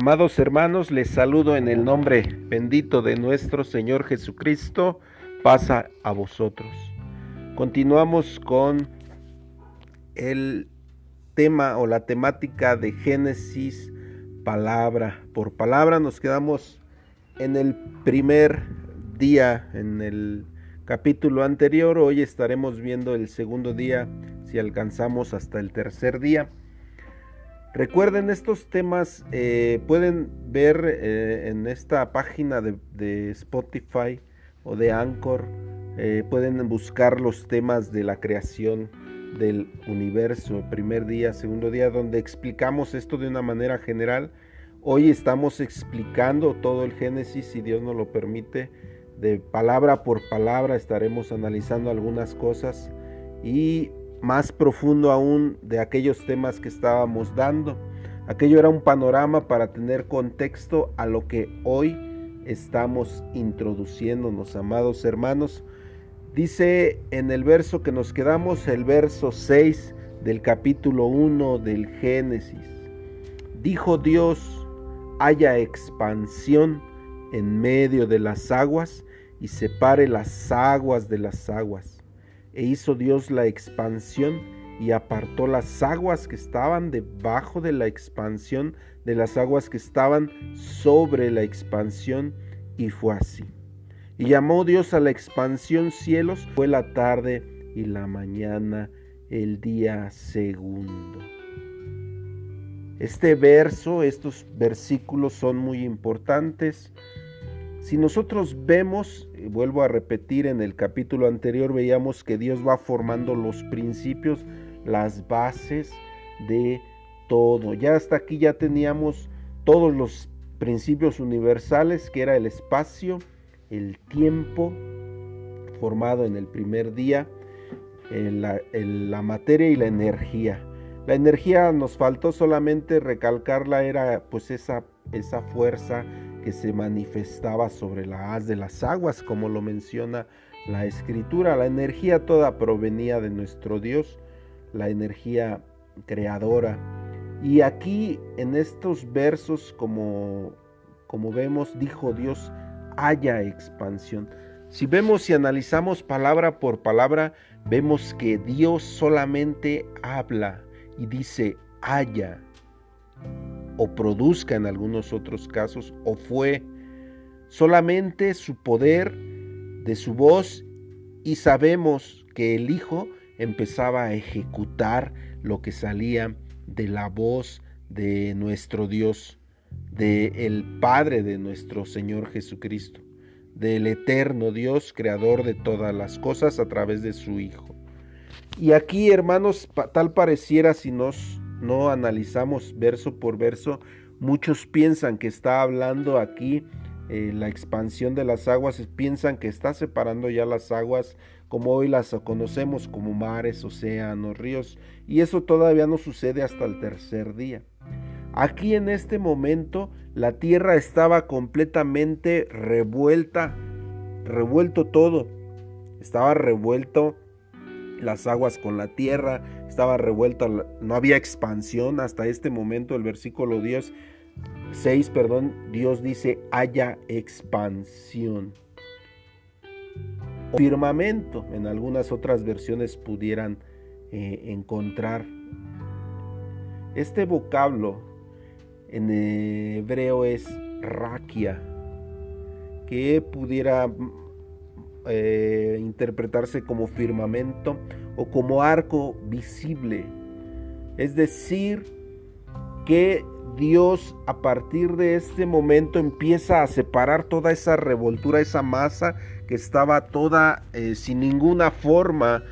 Amados hermanos, les saludo en el nombre bendito de nuestro Señor Jesucristo. Pasa a vosotros. Continuamos con el tema o la temática de Génesis palabra por palabra. Nos quedamos en el primer día, en el capítulo anterior. Hoy estaremos viendo el segundo día, si alcanzamos hasta el tercer día. Recuerden, estos temas eh, pueden ver eh, en esta página de, Spotify o de Anchor. Eh, pueden buscar los temas de la creación del universo, primer día, segundo día, donde explicamos esto de una manera general. Hoy estamos explicando todo el Génesis, si Dios nos lo permite, de palabra por palabra estaremos analizando algunas cosas y más profundo aún de aquellos temas que estábamos dando. Aquello era un panorama para tener contexto a lo que hoy estamos introduciéndonos, amados hermanos. Dice en el verso que nos quedamos, el verso 6 del capítulo 1 del Génesis. Dijo Dios, haya expansión en medio de las aguas y separe las aguas de las aguas e hizo Dios la expansión y apartó las aguas que estaban debajo de la expansión de las aguas que estaban sobre la expansión y fue así. Y llamó Dios a la expansión cielos, fue la tarde y la mañana el día segundo. Este verso, estos versículos son muy importantes si nosotros vemos, vuelvo a repetir, en el capítulo anterior veíamos que Dios va formando los principios, las bases de todo. Ya hasta aquí ya teníamos todos los principios universales, que era el espacio, el tiempo, formado en el primer día, la, la materia y la energía. La energía nos faltó solamente recalcarla, era pues esa, esa fuerza que se manifestaba sobre la haz de las aguas, como lo menciona la escritura. La energía toda provenía de nuestro Dios, la energía creadora. Y aquí en estos versos, como, como vemos, dijo Dios, haya expansión. Si vemos y analizamos palabra por palabra, vemos que Dios solamente habla y dice, haya o produzca en algunos otros casos, o fue solamente su poder de su voz y sabemos que el Hijo empezaba a ejecutar lo que salía de la voz de nuestro Dios, del el Padre de nuestro Señor Jesucristo, del eterno Dios, creador de todas las cosas a través de su Hijo. Y aquí, hermanos, tal pareciera si nos no analizamos verso por verso, muchos piensan que está hablando aquí eh, la expansión de las aguas, piensan que está separando ya las aguas como hoy las conocemos como mares, océanos, ríos, y eso todavía no sucede hasta el tercer día. Aquí en este momento la tierra estaba completamente revuelta, revuelto todo, estaba revuelto las aguas con la tierra, estaba revuelta, no había expansión hasta este momento, el versículo 10, 6, perdón, Dios dice, haya expansión. Firmamento, en algunas otras versiones pudieran eh, encontrar. Este vocablo en hebreo es raquia, que pudiera eh, interpretarse como firmamento o como arco visible. Es decir, que Dios a partir de este momento empieza a separar toda esa revoltura, esa masa que estaba toda eh, sin ninguna forma,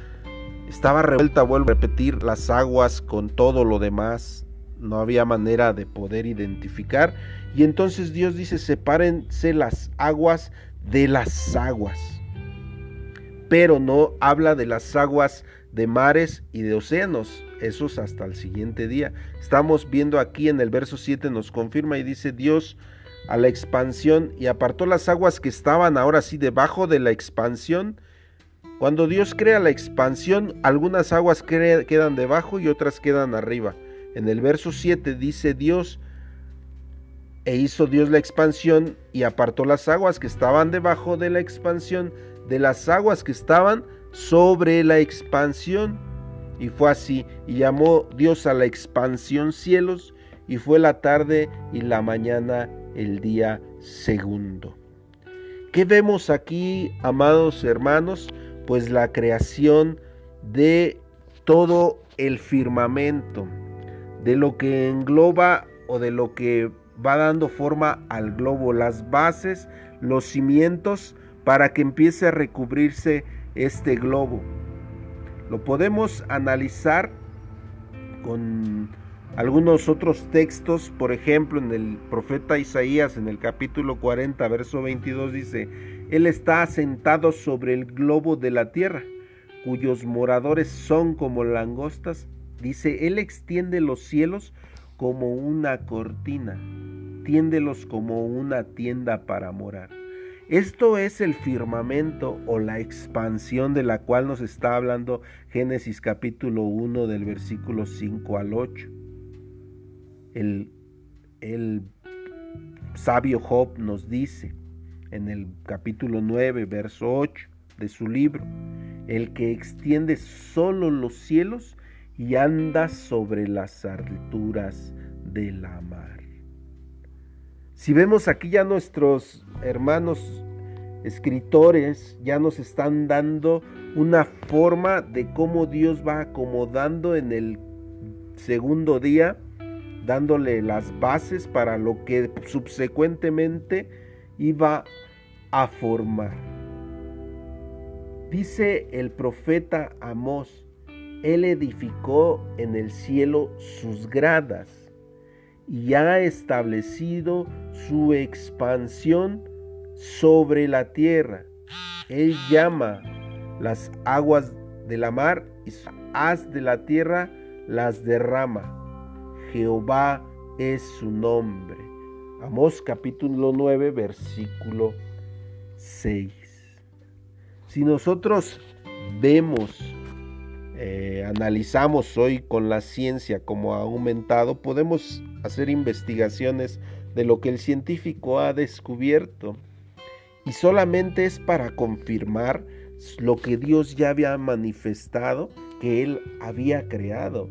estaba revuelta, vuelvo a repetir, las aguas con todo lo demás, no había manera de poder identificar. Y entonces Dios dice, sepárense las aguas de las aguas pero no habla de las aguas de mares y de océanos, esos hasta el siguiente día. Estamos viendo aquí en el verso 7 nos confirma y dice Dios a la expansión y apartó las aguas que estaban ahora sí debajo de la expansión. Cuando Dios crea la expansión, algunas aguas quedan debajo y otras quedan arriba. En el verso 7 dice Dios, E hizo Dios la expansión y apartó las aguas que estaban debajo de la expansión de las aguas que estaban sobre la expansión. Y fue así, y llamó Dios a la expansión cielos, y fue la tarde y la mañana el día segundo. ¿Qué vemos aquí, amados hermanos? Pues la creación de todo el firmamento, de lo que engloba o de lo que va dando forma al globo, las bases, los cimientos para que empiece a recubrirse este globo. Lo podemos analizar con algunos otros textos, por ejemplo, en el profeta Isaías, en el capítulo 40, verso 22, dice, Él está sentado sobre el globo de la tierra, cuyos moradores son como langostas. Dice, Él extiende los cielos como una cortina, tiéndelos como una tienda para morar. Esto es el firmamento o la expansión de la cual nos está hablando Génesis capítulo 1 del versículo 5 al 8 el, sabio Job nos dice en el capítulo 9, verso 8 de su libro, el que extiende solo los cielos y anda sobre las alturas de la mar. Si vemos aquí ya nuestros hermanos escritores ya nos están dando una forma de cómo Dios va acomodando en el segundo día dándole las bases para lo que subsecuentemente iba a formar. Dice el profeta Amós, Él edificó en el cielo sus gradas y ha establecido su expansión sobre la tierra. Él llama las aguas de la mar y haz de la tierra las derrama. Jehová es su nombre. Amós capítulo 9, versículo 6. Si nosotros vemos, eh, analizamos hoy con la ciencia como ha aumentado, podemos hacer investigaciones de lo que el científico ha descubierto. Y solamente es para confirmar lo que Dios ya había manifestado que Él había creado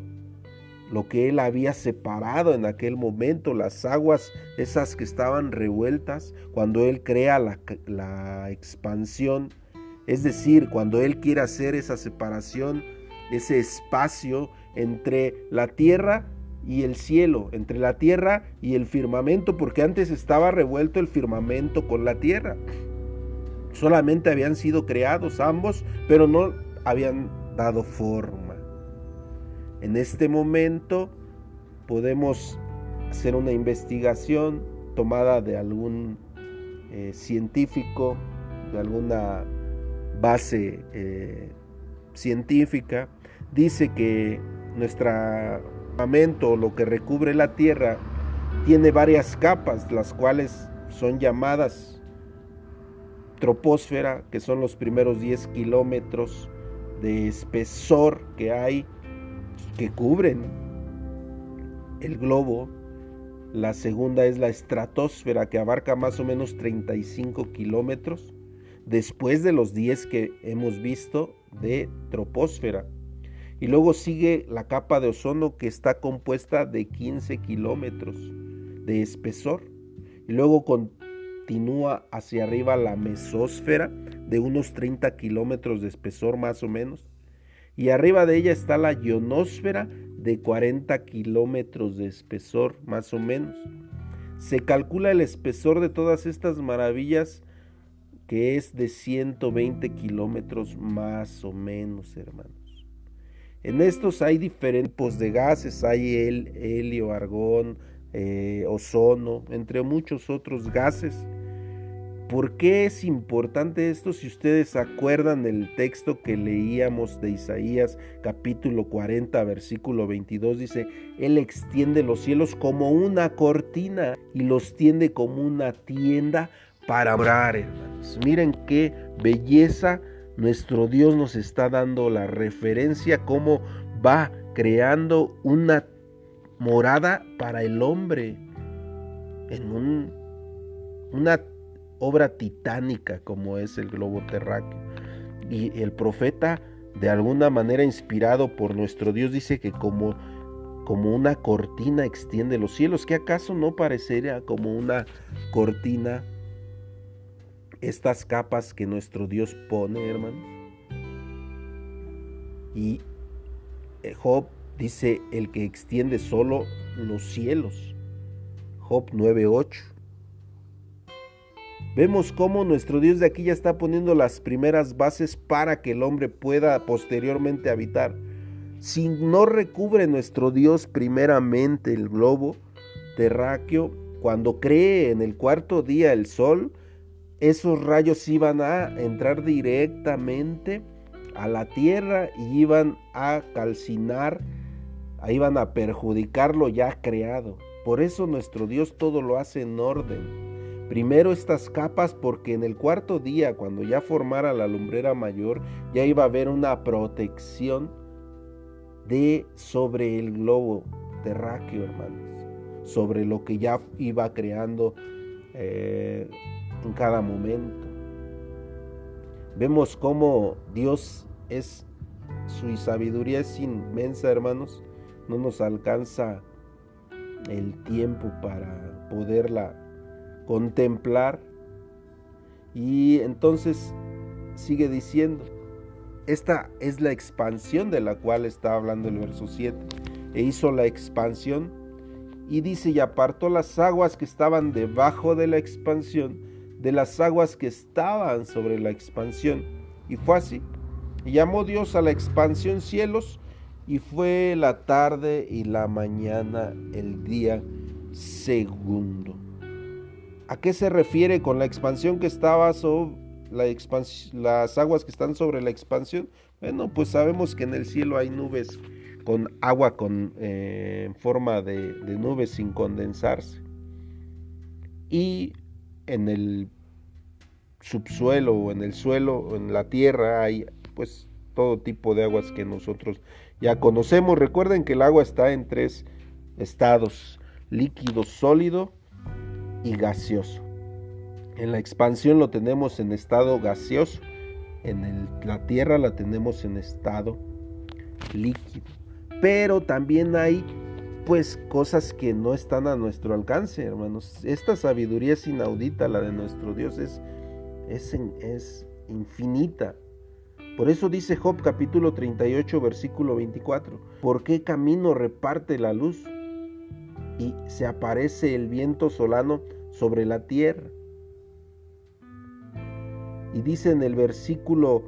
lo que él había separado en aquel momento, las aguas esas que estaban revueltas, cuando él crea la, expansión, es decir, cuando él quiere hacer esa separación, ese espacio entre la tierra y el cielo, entre la tierra y el firmamento, porque antes estaba revuelto el firmamento con la tierra. Solamente habían sido creados ambos, pero no habían dado forma. En este momento podemos hacer una investigación tomada de algún eh, científico, de alguna base eh, científica. Dice que nuestro lo que recubre la Tierra, tiene varias capas, las cuales son llamadas troposfera, que son los primeros 10 kilómetros de espesor que hay que cubren el globo. La segunda es la estratosfera que abarca más o menos 35 kilómetros después de los 10 que hemos visto de troposfera. Y luego sigue la capa de ozono que está compuesta de 15 kilómetros de espesor. Y luego continúa hacia arriba la mesósfera de unos 30 kilómetros de espesor más o menos y arriba de ella está la ionosfera de 40 kilómetros de espesor más o menos. Se calcula el espesor de todas estas maravillas que es de 120 kilómetros más o menos, hermanos. En estos hay diferentes tipos de gases, hay el, helio, argón, eh, ozono, entre muchos otros gases ¿Por qué es importante esto? Si ustedes acuerdan del texto que leíamos de Isaías capítulo 40 versículo 22 dice, Él extiende los cielos como una cortina y los tiende como una tienda para orar, hermanos. Miren qué belleza nuestro Dios nos está dando la referencia, cómo va creando una morada para el hombre en un, una obra titánica como es el globo terráqueo. Y el profeta, de alguna manera inspirado por nuestro Dios, dice que como, como una cortina extiende los cielos, que acaso no parecería como una cortina estas capas que nuestro Dios pone, hermanos. Y eh, Job dice el que extiende solo los cielos. Job 9:8. Vemos cómo nuestro Dios de aquí ya está poniendo las primeras bases para que el hombre pueda posteriormente habitar. Si no recubre nuestro Dios primeramente el globo terráqueo, cuando cree en el cuarto día el sol, esos rayos iban a entrar directamente a la tierra y iban a calcinar, iban a perjudicar lo ya creado. Por eso nuestro Dios todo lo hace en orden. Primero estas capas porque en el cuarto día, cuando ya formara la lumbrera mayor, ya iba a haber una protección de sobre el globo terráqueo, hermanos, sobre lo que ya iba creando eh, en cada momento. Vemos cómo Dios es, su sabiduría es inmensa, hermanos. No nos alcanza el tiempo para poderla contemplar. Y entonces sigue diciendo, esta es la expansión de la cual está hablando el verso 7. E hizo la expansión y dice, y apartó las aguas que estaban debajo de la expansión de las aguas que estaban sobre la expansión. Y fue así. Y llamó Dios a la expansión cielos y fue la tarde y la mañana el día segundo. ¿A qué se refiere con la expansión que estaba sobre la las aguas que están sobre la expansión? Bueno, pues sabemos que en el cielo hay nubes con agua con, eh, en forma de, de nubes sin condensarse. Y en el subsuelo o en el suelo o en la tierra hay pues todo tipo de aguas que nosotros ya conocemos. Recuerden que el agua está en tres estados, líquido, sólido y gaseoso. En la expansión lo tenemos en estado gaseoso, en la tierra la tenemos en estado líquido. Pero también hay pues cosas que no están a nuestro alcance, hermanos. Esta sabiduría es inaudita, la de nuestro Dios es, es, es infinita. Por eso dice Job capítulo 38 versículo 24, ¿por qué camino reparte la luz y se aparece el viento solano sobre la tierra? Y dice en el versículo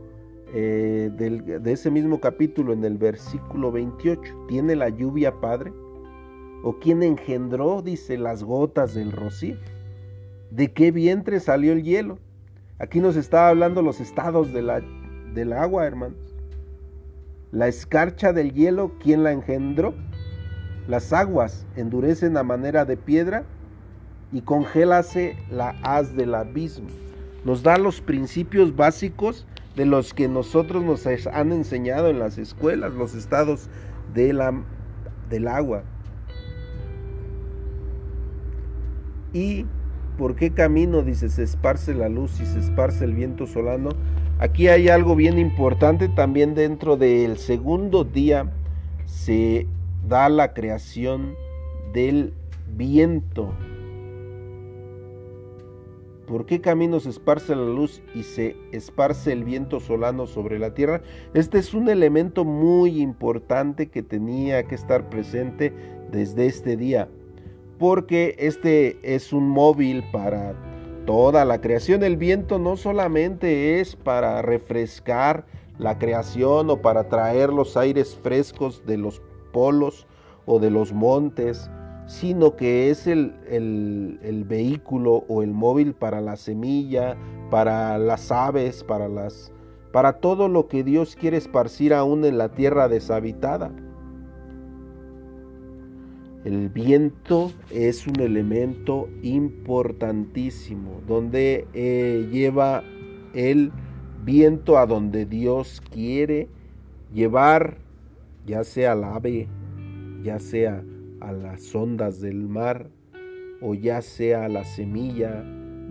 eh, de ese mismo capítulo, en el versículo 28, ¿tiene la lluvia padre? ¿O quién engendró, dice, las gotas del rocío? ¿De qué vientre salió el hielo? Aquí nos está hablando los estados de la, del agua, hermanos. La escarcha del hielo, ¿quién la engendró? Las aguas endurecen a manera de piedra y congélase la haz del abismo. Nos da los principios básicos de los que nosotros nos han enseñado en las escuelas, los estados de la, del agua. ¿Y por qué camino, dice, se esparce la luz y se esparce el viento solano? Aquí hay algo bien importante también dentro del segundo día se da la creación del viento. ¿Por qué camino se esparce la luz y se esparce el viento solano sobre la tierra? Este es un elemento muy importante que tenía que estar presente desde este día porque este es un móvil para toda la creación. El viento no solamente es para refrescar la creación o para traer los aires frescos de los polos o de los montes, sino que es el, vehículo o el móvil para la semilla, para las aves, para, las, para todo lo que Dios quiere esparcir aún en la tierra deshabitada. El viento es un elemento importantísimo, donde eh, lleva el viento a donde Dios quiere llevar, ya sea al ave, ya sea a las ondas del mar, o ya sea la semilla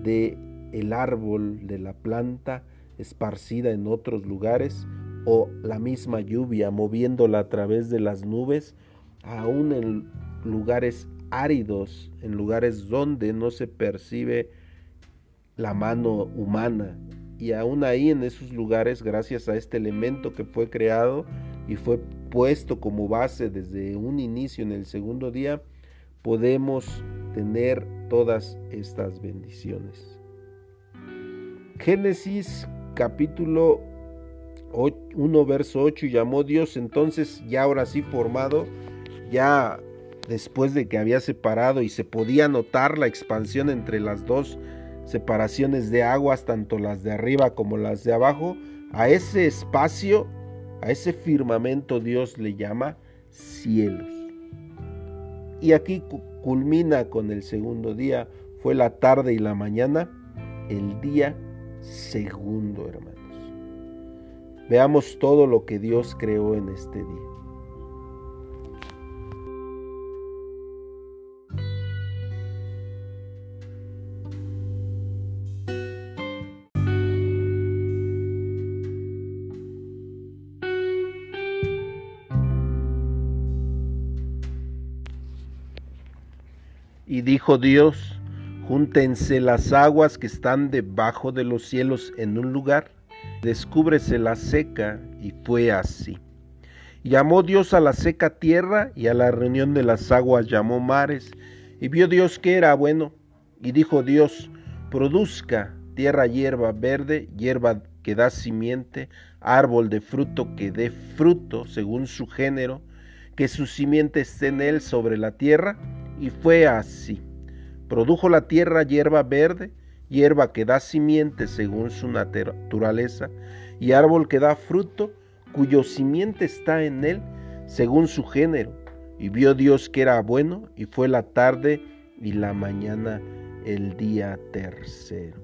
de el árbol de la planta esparcida en otros lugares o la misma lluvia moviéndola a través de las nubes, aún en lugares áridos, en lugares donde no se percibe la mano humana. Y aún ahí en esos lugares, gracias a este elemento que fue creado y fue puesto como base desde un inicio en el segundo día, podemos tener todas estas bendiciones. Génesis capítulo 1 verso 8 llamó Dios entonces ya ahora sí formado, ya después de que había separado y se podía notar la expansión entre las dos separaciones de aguas, tanto las de arriba como las de abajo, a ese espacio, a ese firmamento Dios le llama cielos. Y aquí culmina con el segundo día, fue la tarde y la mañana, el día segundo, hermanos. Veamos todo lo que Dios creó en este día. Dijo Dios, júntense las aguas que están debajo de los cielos en un lugar, descúbrese la seca, y fue así. Llamó Dios a la seca tierra, y a la reunión de las aguas llamó mares, y vio Dios que era bueno, y dijo Dios, produzca tierra hierba verde, hierba que da simiente, árbol de fruto que dé fruto según su género, que su simiente esté en él sobre la tierra, y fue así. Produjo la tierra hierba verde, hierba que da simiente según su naturaleza, y árbol que da fruto, cuyo simiente está en él según su género. Y vio Dios que era bueno, y fue la tarde y la mañana el día tercero.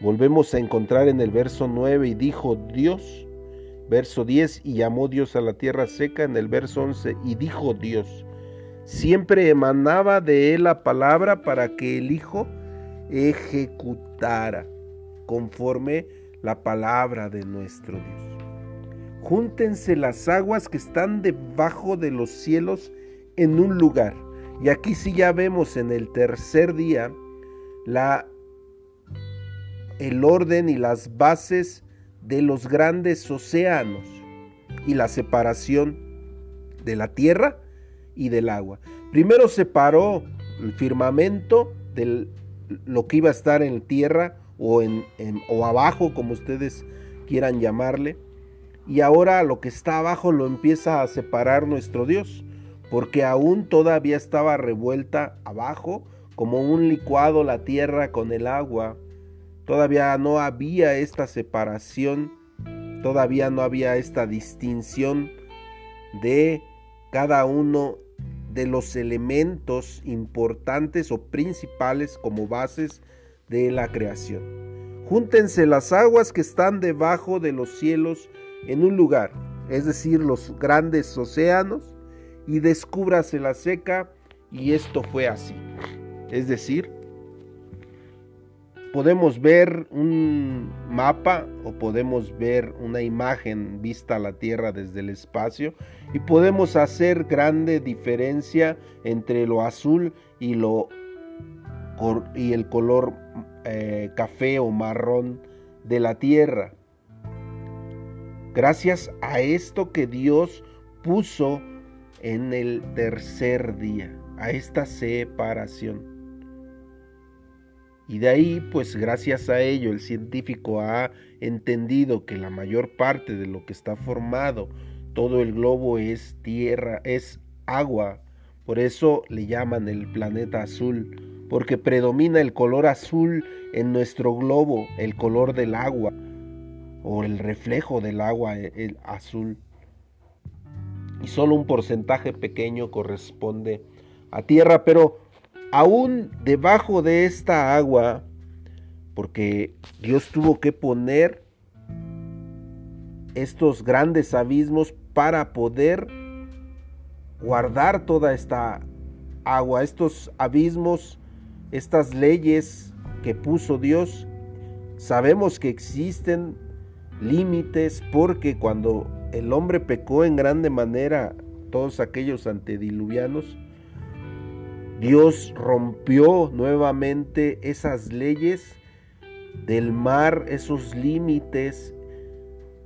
Volvemos a encontrar en el verso 9 y dijo Dios, verso 10, y llamó Dios a la tierra seca en el verso 11, y dijo Dios, Siempre emanaba de él la palabra para que el Hijo ejecutara conforme la palabra de nuestro Dios. Júntense las aguas que están debajo de los cielos en un lugar. Y aquí sí ya vemos en el tercer día la el orden y las bases de los grandes océanos y la separación de la tierra y del agua. Primero separó el firmamento de lo que iba a estar en tierra o, en, o abajo, como ustedes quieran llamarle. Y ahora lo que está abajo lo empieza a separar nuestro Dios, porque aún todavía estaba revuelta abajo, como un licuado la tierra con el agua. Todavía no había esta separación, todavía no había esta distinción de cada uno de los elementos importantes o principales como bases de la creación. Júntense las aguas que están debajo de los cielos en un lugar, es decir, los grandes océanos, y descúbrase la seca, y esto fue así. Es decir, podemos ver un mapa o podemos ver una imagen vista a la Tierra desde el espacio y podemos hacer grande diferencia entre lo azul y lo y el color eh, café o marrón de la Tierra. Gracias a esto que Dios puso en el tercer día, a esta separación. Y de ahí, pues gracias a ello, el científico ha entendido que la mayor parte de lo que está formado, todo el globo es tierra, es agua. Por eso le llaman el planeta azul, porque predomina el color azul en nuestro globo, el color del agua, o el reflejo del agua, el azul. Y solo un porcentaje pequeño corresponde a tierra, pero aún debajo de esta agua, porque Dios tuvo que poner estos grandes abismos para poder guardar toda esta agua, estos abismos, estas leyes que puso Dios. Sabemos que existen límites porque cuando el hombre pecó en grande manera, todos aquellos antediluvianos, Dios rompió nuevamente esas leyes del mar, esos límites,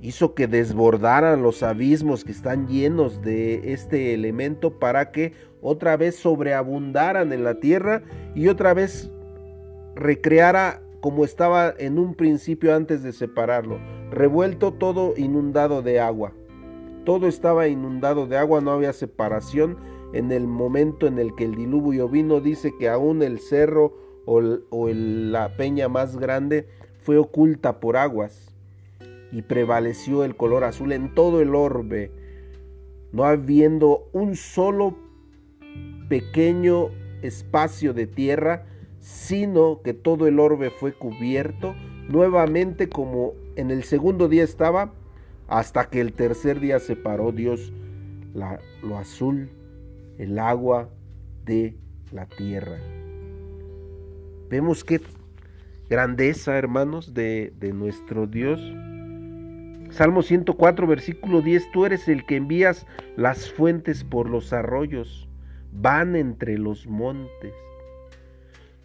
hizo que desbordaran los abismos que están llenos de este elemento para que otra vez sobreabundaran en la tierra y otra vez recreara como estaba en un principio antes de separarlo, revuelto todo inundado de agua. Todo estaba inundado de agua, no había separación. En el momento en el que el diluvio vino, dice que aún el cerro o, la peña más grande fue oculta por aguas y prevaleció el color azul en todo el orbe, no habiendo un solo pequeño espacio de tierra, sino que todo el orbe fue cubierto nuevamente como en el segundo día estaba, hasta que el tercer día separó Dios lo azul, el agua de la tierra. Vemos qué grandeza, hermanos, de, de nuestro Dios. Salmo 104, versículo 10, tú eres el que envías las fuentes por los arroyos, van entre los montes.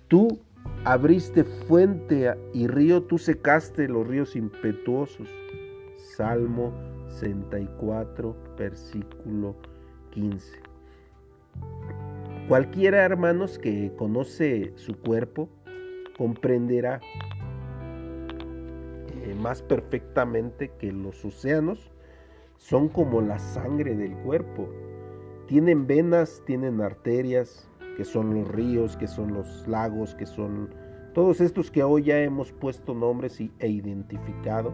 Tú abriste fuente y río, tú secaste los ríos impetuosos. Salmo 64, versículo 15. Cualquiera, hermanos, que conoce su cuerpo, comprenderá eh, más perfectamente que los océanos son como la sangre del cuerpo. Tienen venas, tienen arterias, que son los ríos, que son los lagos, que son todos estos que hoy ya hemos puesto nombres e identificado.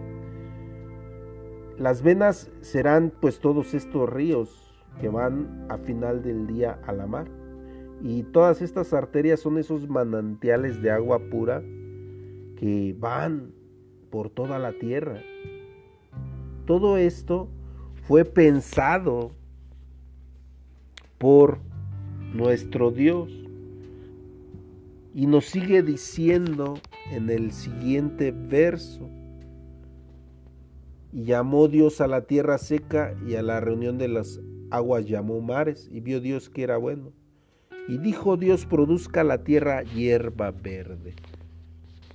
Las venas serán pues todos estos ríos que van a final del día a la mar. Y todas estas arterias son esos manantiales de agua pura que van por toda la tierra. Todo esto fue pensado por nuestro Dios. Y nos sigue diciendo en el siguiente verso, y llamó Dios a la tierra seca y a la reunión de las aguas llamó mares, y vio Dios que era bueno. Y dijo Dios, produzca la tierra hierba verde.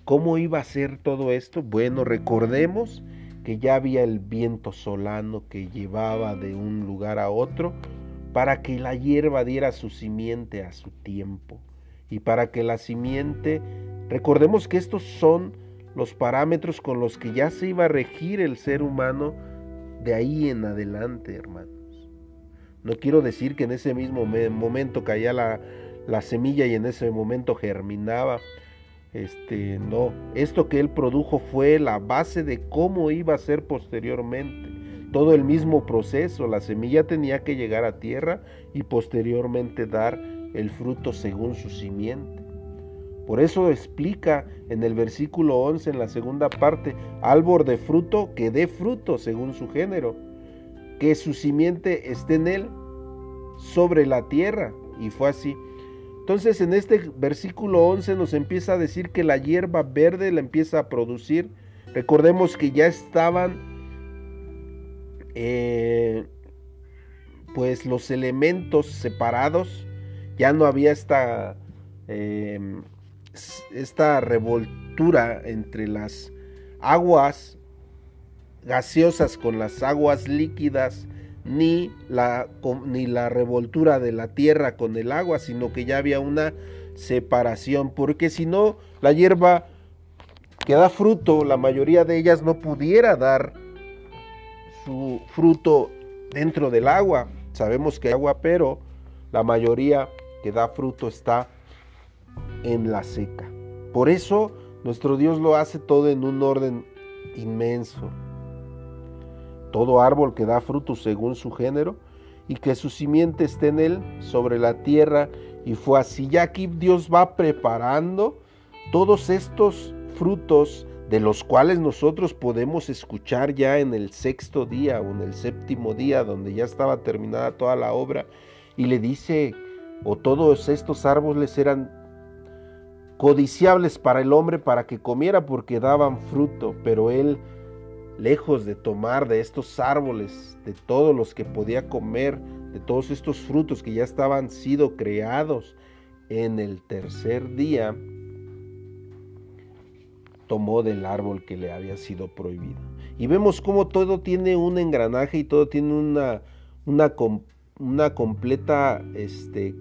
¿Cómo iba a ser todo esto? Bueno, recordemos que ya había el viento solano que llevaba de un lugar a otro para que la hierba diera su simiente a su tiempo y para que la simiente, recordemos que estos son los parámetros con los que ya se iba a regir el ser humano de ahí en adelante, hermanos. No quiero decir que en ese mismo momento caía la, la semilla y en ese momento germinaba. Este, no, esto que él produjo fue la base de cómo iba a ser posteriormente todo el mismo proceso. La semilla tenía que llegar a tierra y posteriormente dar el fruto según su simiente. Por eso explica en el versículo 11, en la segunda parte, árbol de fruto que dé fruto según su género, que su simiente esté en él sobre la tierra. Y fue así. Entonces en este versículo 11 nos empieza a decir que la hierba verde la empieza a producir. Recordemos que ya estaban eh, pues los elementos separados, ya no había esta, em, esta revoltura entre las aguas gaseosas con las aguas líquidas, ni la, ni la revoltura de la tierra con el agua, sino que ya había una separación, porque si no, la hierba que da fruto, la mayoría de ellas no pudiera dar su fruto dentro del agua. Sabemos que hay agua, pero la mayoría que da fruto está en la seca. Por eso nuestro Dios lo hace todo en un orden inmenso. Todo árbol que da fruto según su género y que su simiente esté en él sobre la tierra. Y fue así. Ya aquí Dios va preparando todos estos frutos de los cuales nosotros podemos escuchar ya en el sexto día o en el séptimo día, donde ya estaba terminada toda la obra, y le dice o todos estos árboles eran codiciables para el hombre para que comiera porque daban fruto, pero él, lejos de tomar de estos árboles, de todos los que podía comer, de todos estos frutos que ya estaban sido creados en el tercer día, tomó del árbol que le había sido prohibido. Y vemos cómo todo tiene un engranaje y todo tiene una, una, completa este,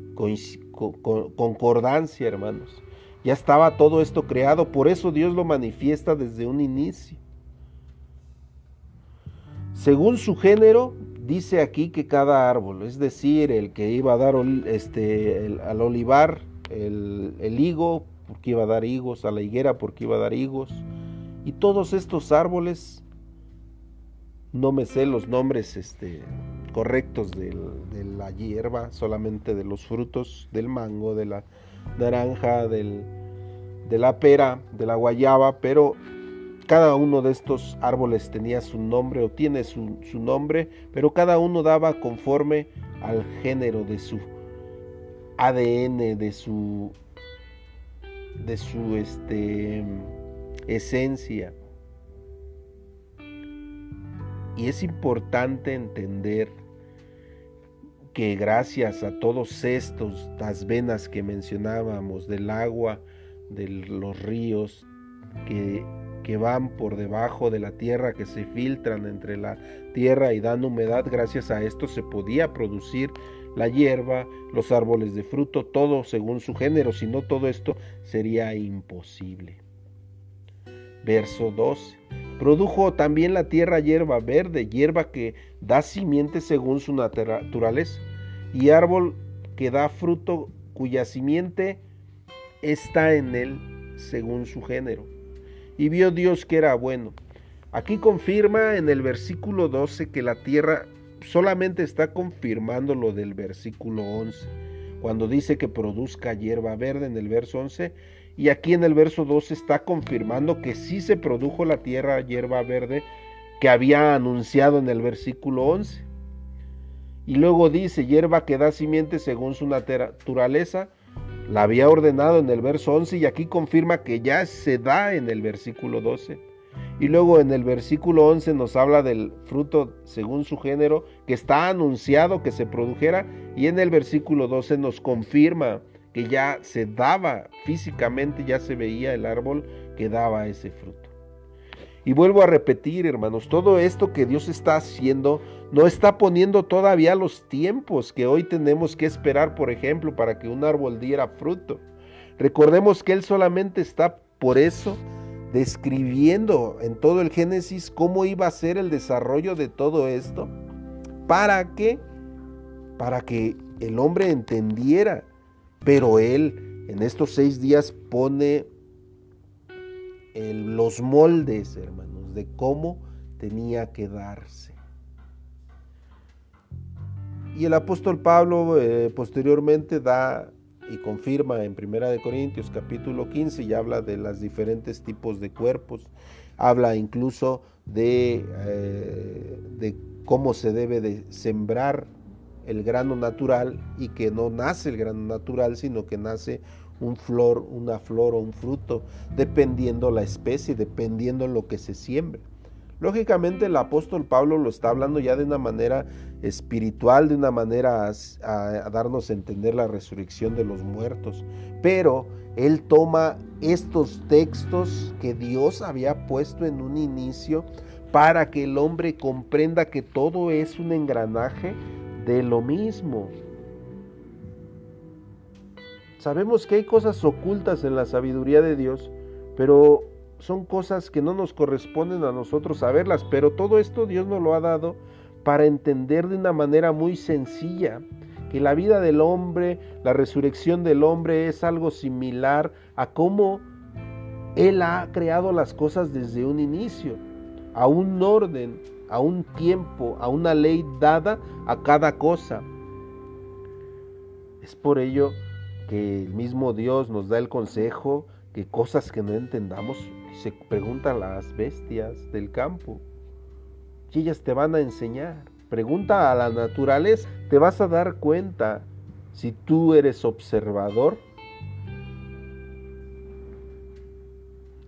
concordancia, hermanos. Ya estaba todo esto creado, por eso Dios lo manifiesta desde un inicio. Según su género, dice aquí que cada árbol, es decir, el que iba a dar este, al olivar el, el higo, porque iba a dar higos, a la higuera, porque iba a dar higos, y todos estos árboles, no me sé los nombres este, correctos de la hierba, solamente de los frutos del mango, de la naranja, del, de la pera, de la guayaba, pero cada uno de estos árboles tenía su nombre o tiene su, nombre, pero cada uno daba conforme al género de su ADN, de su de su este esencia. Y es importante entender que gracias a todos estos, las venas que mencionábamos, del agua, de los ríos, que, que van por debajo de la tierra, que se filtran entre la tierra y dan humedad, gracias a esto se podía producir la hierba, los árboles de fruto, todo según su género, si no todo esto sería imposible. Verso 12. Produjo también la tierra hierba verde, hierba que da simiente según su naturaleza, y árbol que da fruto cuya simiente está en él según su género. Y vio Dios que era bueno. Aquí confirma en el versículo 12 que la tierra solamente está confirmando lo del versículo 11, cuando dice que produzca hierba verde en el verso 11, y aquí en el verso 12 está confirmando que sí se produjo la tierra hierba verde que había anunciado en el versículo 11. Y luego dice, hierba que da simiente según su naturaleza, la había ordenado en el verso 11 y aquí confirma que ya se da en el versículo 12. Y luego en el versículo 11 nos habla del fruto según su género que está anunciado que se produjera y en el versículo 12 nos confirma que ya se daba físicamente, ya se veía el árbol que daba ese fruto. Y vuelvo a repetir, hermanos, todo esto que Dios está haciendo no está poniendo todavía los tiempos que hoy tenemos que esperar, por ejemplo, para que un árbol diera fruto. Recordemos que Él solamente está por eso describiendo en todo el Génesis cómo iba a ser el desarrollo de todo esto. ¿Para qué? Para que el hombre entendiera. Pero Él en estos seis días pone los moldes, hermanos, de cómo tenía que darse. Y el apóstol Pablo eh, posteriormente da y confirma en Primera de Corintios capítulo 15 y habla de los diferentes tipos de cuerpos, habla incluso de, eh, de cómo se debe de sembrar el grano natural y que no nace el grano natural, sino que nace un flor, una flor o un fruto, dependiendo la especie, dependiendo lo que se siembre. Lógicamente el apóstol Pablo lo está hablando ya de una manera espiritual, de una manera a, darnos a entender la resurrección de los muertos, pero él toma estos textos que Dios había puesto en un inicio para que el hombre comprenda que todo es un engranaje de lo mismo. Sabemos que hay cosas ocultas en la sabiduría de Dios, pero son cosas que no nos corresponden a nosotros saberlas, pero todo esto Dios nos lo ha dado para entender de una manera muy sencilla que la vida del hombre, la resurrección del hombre es algo similar a cómo Él ha creado las cosas desde un inicio, a un orden, a un tiempo, a una ley dada a cada cosa. Es por ello que el mismo Dios nos da el consejo que cosas que no entendamos se pregunta a las bestias del campo ellas te van a enseñar. Pregunta a la naturaleza, te vas a dar cuenta Si tú eres observador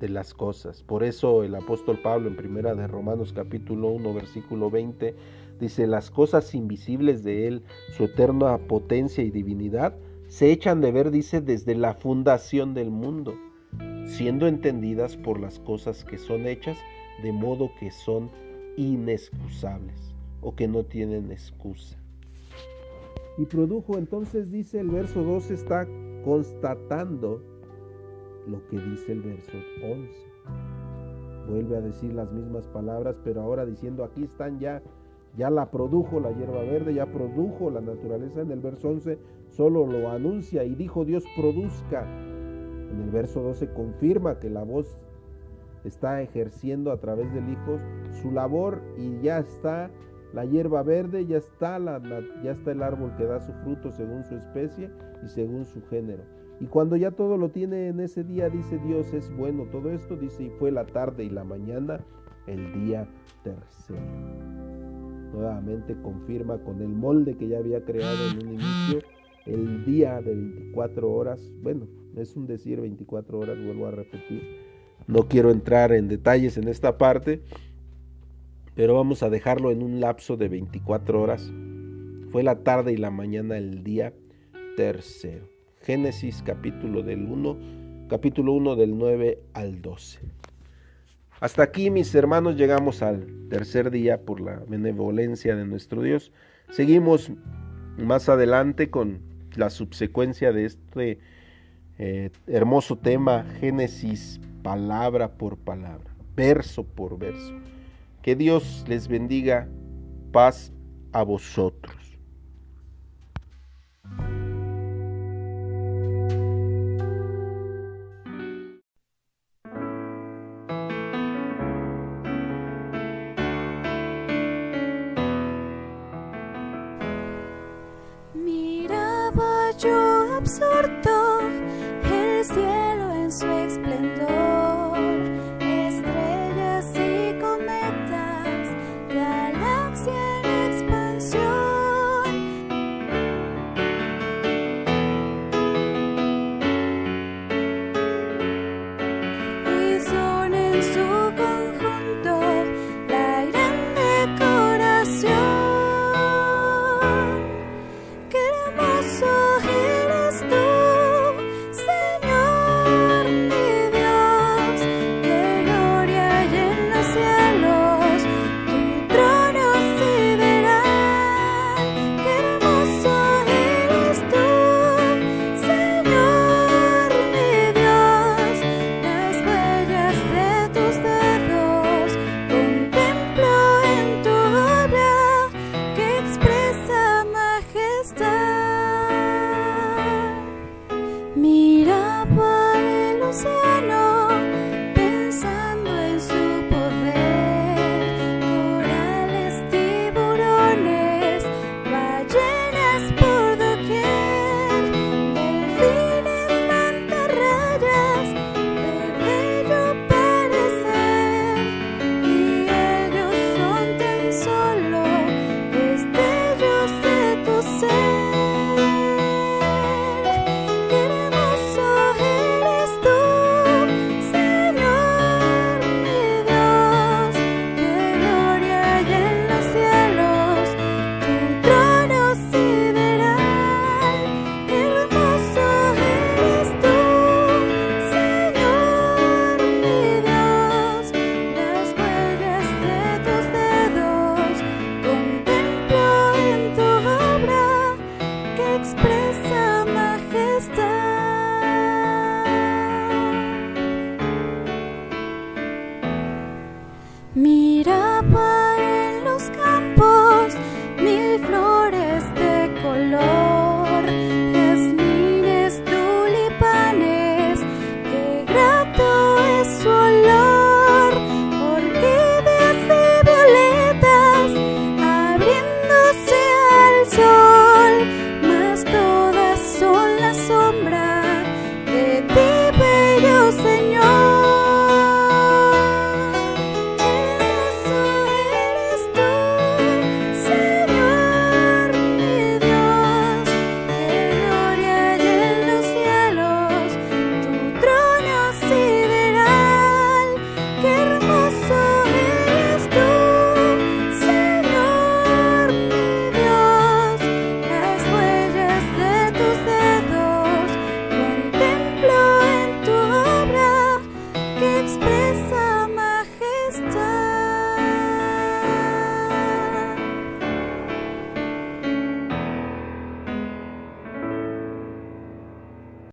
de las cosas. Por eso el apóstol Pablo en primera de Romanos capítulo 1 versículo 20 dice, las cosas invisibles de él, su eterna potencia y divinidad, se echan de ver, dice, desde la fundación del mundo, siendo entendidas por las cosas que son hechas, de modo que son inexcusables o que no tienen excusa. Y produjo, entonces dice el verso 2, está constatando lo que dice el verso 11. Vuelve a decir las mismas palabras, pero ahora diciendo, aquí están ya, ya la produjo la hierba verde, ya produjo la naturaleza. En el verso 11 solo lo anuncia y dijo Dios produzca. En el verso 12 confirma que la voz está ejerciendo a través del Hijo su labor y ya está la hierba verde, ya está, la, ya está el árbol que da su fruto según su especie y según su género. Y cuando ya todo lo tiene en ese día, dice Dios, es bueno todo esto, dice, y fue la tarde y la mañana el día tercero. Nuevamente confirma con el molde que ya había creado en un inicio el día de 24 horas. Bueno, es un decir 24 horas, vuelvo a repetir. No quiero entrar en detalles en esta parte, pero vamos a dejarlo en un lapso de 24 horas. Fue la tarde y la mañana el día tercero. Génesis capítulo del 1, capítulo 1 del 9 al 12. Hasta aquí, mis hermanos, llegamos al tercer día por la benevolencia de nuestro Dios. Seguimos más adelante con la subsecuencia de este eh, hermoso tema, Génesis palabra por palabra, verso por verso. Que Dios les bendiga, paz a vosotros. yo absorto, el cielo en su esplendor.